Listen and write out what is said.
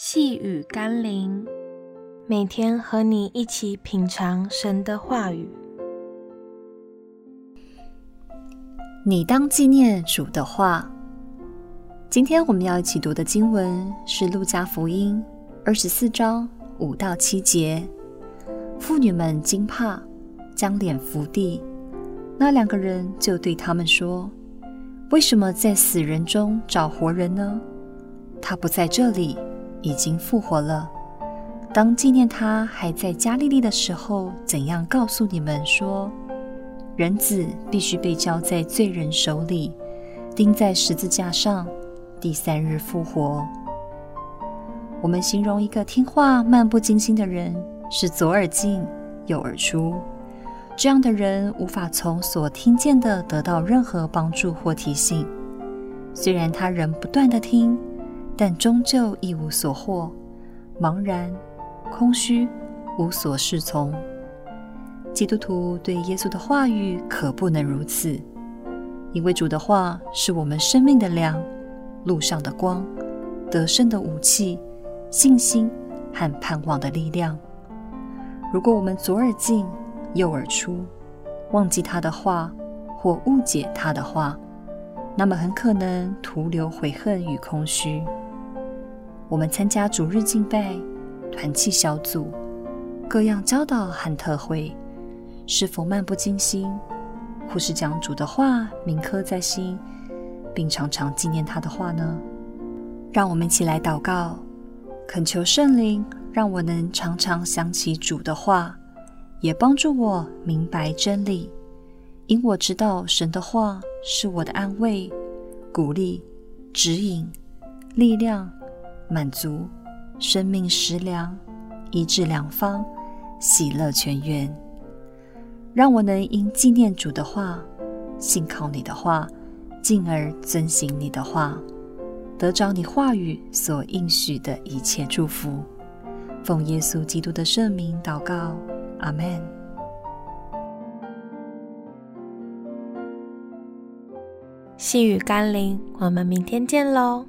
细雨甘霖，每天和你一起品尝神的话语。你当纪念主的话。今天我们要一起读的经文是《路加福音》二十四章五到七节。妇女们惊怕，将脸伏地。那两个人就对他们说：“为什么在死人中找活人呢？他不在这里。”已经复活了。当纪念他还在加利利的时候，怎样告诉你们说，人子必须被交在罪人手里，钉在十字架上，第三日复活。我们形容一个听话、漫不经心的人，是左耳进右耳出。这样的人无法从所听见的得到任何帮助或提醒，虽然他仍不断地听。但终究一无所获，茫然、空虚、无所适从。基督徒对耶稣的话语可不能如此，因为主的话是我们生命的粮，路上的光，得胜的武器，信心和盼望的力量。如果我们左耳进右耳出，忘记他的话或误解他的话，那么很可能徒留悔恨与空虚。我们参加主日敬拜、团契小组、各样教导和特会，是否漫不经心，或是将主的话铭刻在心，并常常纪念他的话呢？让我们一起来祷告，恳求圣灵让我能常常想起主的话，也帮助我明白真理。因我知道神的话是我的安慰、鼓励、指引、力量。满足生命食粮，医治良方，喜乐全源，让我能因纪念主的话，信靠你的话，进而遵行你的话，得着你话语所应许的一切祝福。奉耶稣基督的圣名祷告，阿门。细雨甘霖，我们明天见喽。